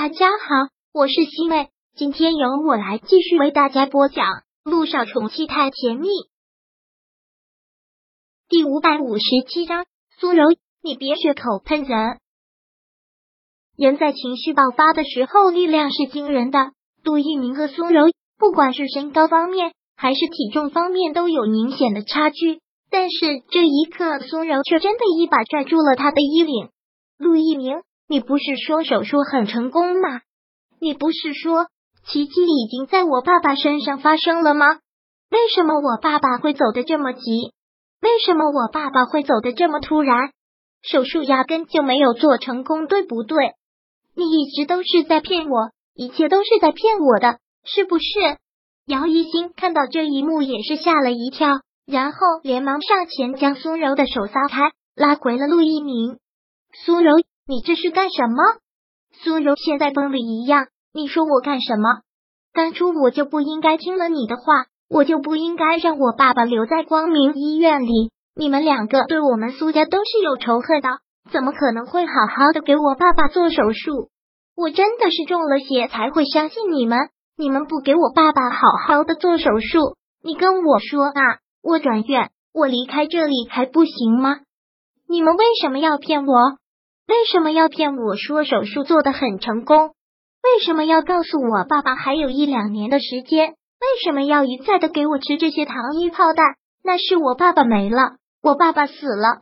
大家好，我是西妹，今天由我来继续为大家播讲《路上宠妻太甜蜜》第五百五十七章。苏柔，你别血口喷人。人在情绪爆发的时候，力量是惊人的。杜一鸣和苏柔，不管是身高方面还是体重方面，都有明显的差距。但是这一刻，苏柔却真的一把拽住了他的衣领。陆一鸣。你不是说手术很成功吗？你不是说奇迹已经在我爸爸身上发生了吗？为什么我爸爸会走得这么急？为什么我爸爸会走得这么突然？手术压根就没有做成功，对不对？你一直都是在骗我，一切都是在骗我的，是不是？姚一新看到这一幕也是吓了一跳，然后连忙上前将苏柔的手撒开，拉回了陆一鸣。苏柔。你这是干什么？苏柔现在疯了一样。你说我干什么？当初我就不应该听了你的话，我就不应该让我爸爸留在光明医院里。你们两个对我们苏家都是有仇恨的，怎么可能会好好的给我爸爸做手术？我真的是中了邪才会相信你们。你们不给我爸爸好好的做手术，你跟我说啊，我转院，我离开这里还不行吗？你们为什么要骗我？为什么要骗我说手术做的很成功？为什么要告诉我爸爸还有一两年的时间？为什么要一再的给我吃这些糖衣炮弹？那是我爸爸没了，我爸爸死了。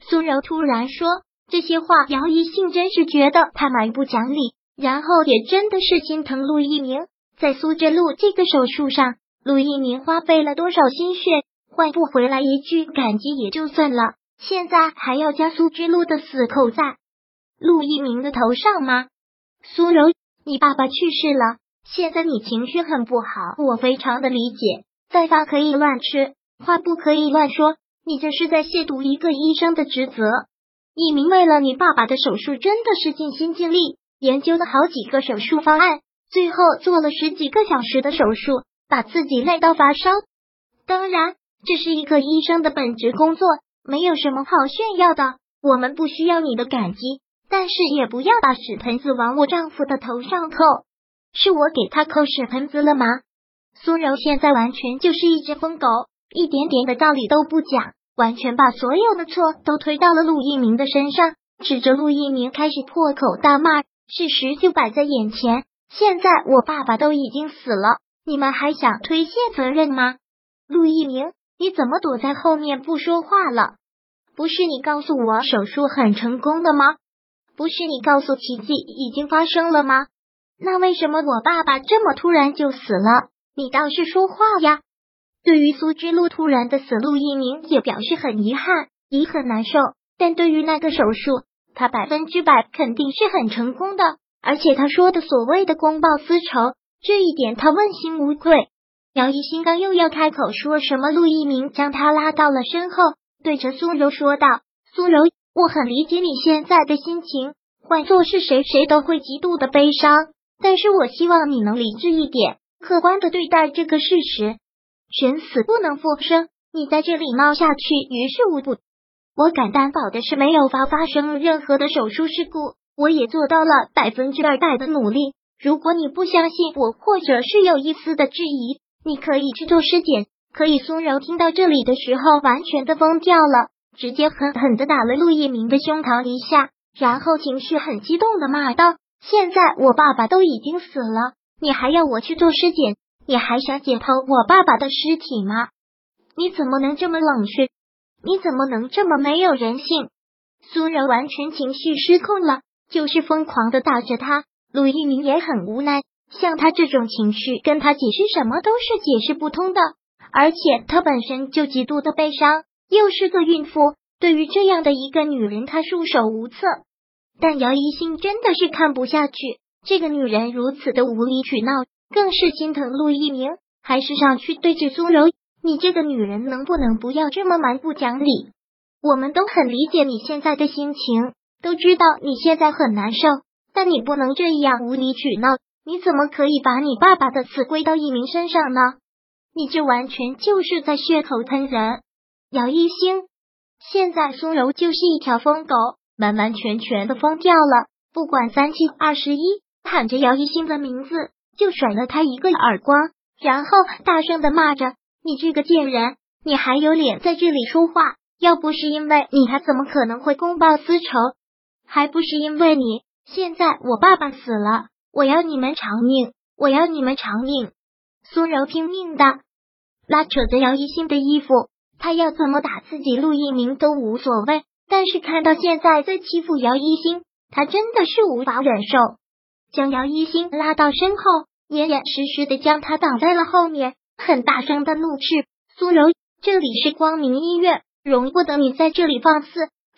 苏柔突然说这些话，姚一信真是觉得他蛮不讲理，然后也真的是心疼陆一鸣。在苏之路这个手术上，陆一鸣花费了多少心血，换不回来一句感激也就算了，现在还要将苏之路的死扣在。陆一鸣的头上吗？苏柔，你爸爸去世了，现在你情绪很不好，我非常的理解。再饭可以乱吃，话不可以乱说，你这是在亵渎一个医生的职责。一鸣为了你爸爸的手术，真的是尽心尽力，研究了好几个手术方案，最后做了十几个小时的手术，把自己累到发烧。当然，这是一个医生的本职工作，没有什么好炫耀的。我们不需要你的感激。但是也不要把屎盆子往我丈夫的头上扣，是我给他扣屎盆子了吗？苏柔现在完全就是一只疯狗，一点点的道理都不讲，完全把所有的错都推到了陆一鸣的身上，指着陆一鸣开始破口大骂。事实就摆在眼前，现在我爸爸都已经死了，你们还想推卸责任吗？陆一鸣，你怎么躲在后面不说话了？不是你告诉我手术很成功的吗？不是你告诉奇迹已经发生了吗？那为什么我爸爸这么突然就死了？你倒是说话呀！对于苏之路突然的死，陆一鸣也表示很遗憾，也很难受。但对于那个手术，他百分之百肯定是很成功的。而且他说的所谓的公报私仇，这一点他问心无愧。姚一新刚又要开口说什么，陆一鸣将他拉到了身后，对着苏柔说道：“苏柔。”我很理解你现在的心情，换做是谁，谁都会极度的悲伤。但是我希望你能理智一点，客观的对待这个事实。人死不能复生，你在这里闹下去于事无补。我敢担保的是，没有发发生任何的手术事故，我也做到了百分之二百的努力。如果你不相信我，或者是有一丝的质疑，你可以去做尸检。可以，苏柔听到这里的时候，完全的疯掉了。直接狠狠的打了陆一鸣的胸膛一下，然后情绪很激动的骂道：“现在我爸爸都已经死了，你还要我去做尸检？你还想解剖我爸爸的尸体吗？你怎么能这么冷血？你怎么能这么没有人性？”苏柔完全情绪失控了，就是疯狂的打着他。陆一鸣也很无奈，像他这种情绪，跟他解释什么都是解释不通的，而且他本身就极度的悲伤。又是个孕妇，对于这样的一个女人，她束手无策。但姚一新真的是看不下去，这个女人如此的无理取闹，更是心疼陆一鸣，还是上去对着苏柔：“你这个女人能不能不要这么蛮不讲理？我们都很理解你现在的心情，都知道你现在很难受，但你不能这样无理取闹。你怎么可以把你爸爸的死归到一鸣身上呢？你这完全就是在血口喷人。”姚一星，现在苏柔就是一条疯狗，完完全全的疯掉了。不管三七二十一，喊着姚一新的名字，就甩了他一个耳光，然后大声的骂着：“你这个贱人，你还有脸在这里说话？要不是因为你，他怎么可能会公报私仇？还不是因为你！现在我爸爸死了，我要你们偿命！我要你们偿命！”苏柔拼命的拉扯着姚一新的衣服，他要怎么打自己陆一鸣都无所谓，但是看到现在在欺负姚一星，他真的是无法忍受。将姚一星拉到身后，严严实实的将他挡在了后面，很大声的怒斥：“苏柔，这里是光明医院，容不得你在这里放肆！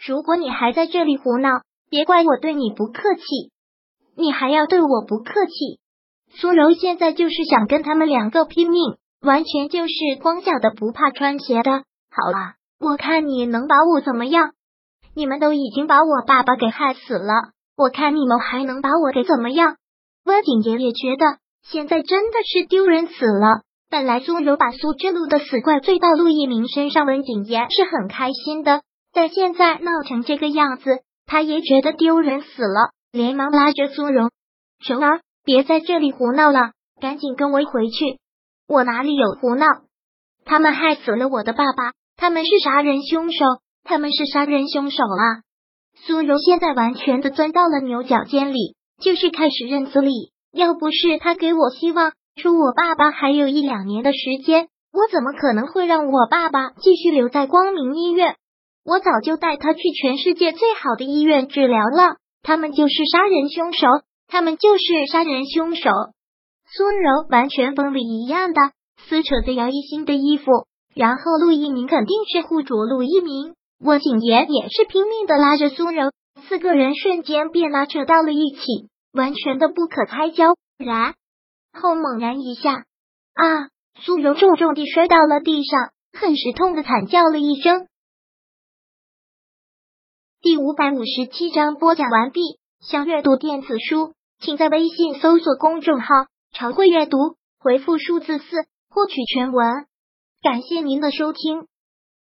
如果你还在这里胡闹，别怪我对你不客气！你还要对我不客气！”苏柔现在就是想跟他们两个拼命，完全就是光脚的不怕穿鞋的。好了，我看你能把我怎么样？你们都已经把我爸爸给害死了，我看你们还能把我给怎么样？温景言也觉得现在真的是丢人死了。本来苏柔把苏之路的死怪罪到陆一鸣身上，温景言是很开心的，但现在闹成这个样子，他也觉得丢人死了，连忙拉着苏柔，柔儿。别在这里胡闹了，赶紧跟我回去！我哪里有胡闹？他们害死了我的爸爸，他们是杀人凶手，他们是杀人凶手啊！苏柔现在完全的钻到了牛角尖里，就是开始认死理。要不是他给我希望，说我爸爸还有一两年的时间，我怎么可能会让我爸爸继续留在光明医院？我早就带他去全世界最好的医院治疗了。他们就是杀人凶手。他们就是杀人凶手，苏柔完全疯了一样的撕扯着姚一新的衣服，然后陆一鸣肯定是护主，陆一鸣，温景言也是拼命的拉着苏柔，四个人瞬间便拉扯到了一起，完全的不可开交。然后猛然一下，啊！苏柔重重地摔到了地上，很是痛的惨叫了一声。第五百五十七章播讲完毕。想阅读电子书，请在微信搜索公众号“常会阅读”，回复数字四获取全文。感谢您的收听。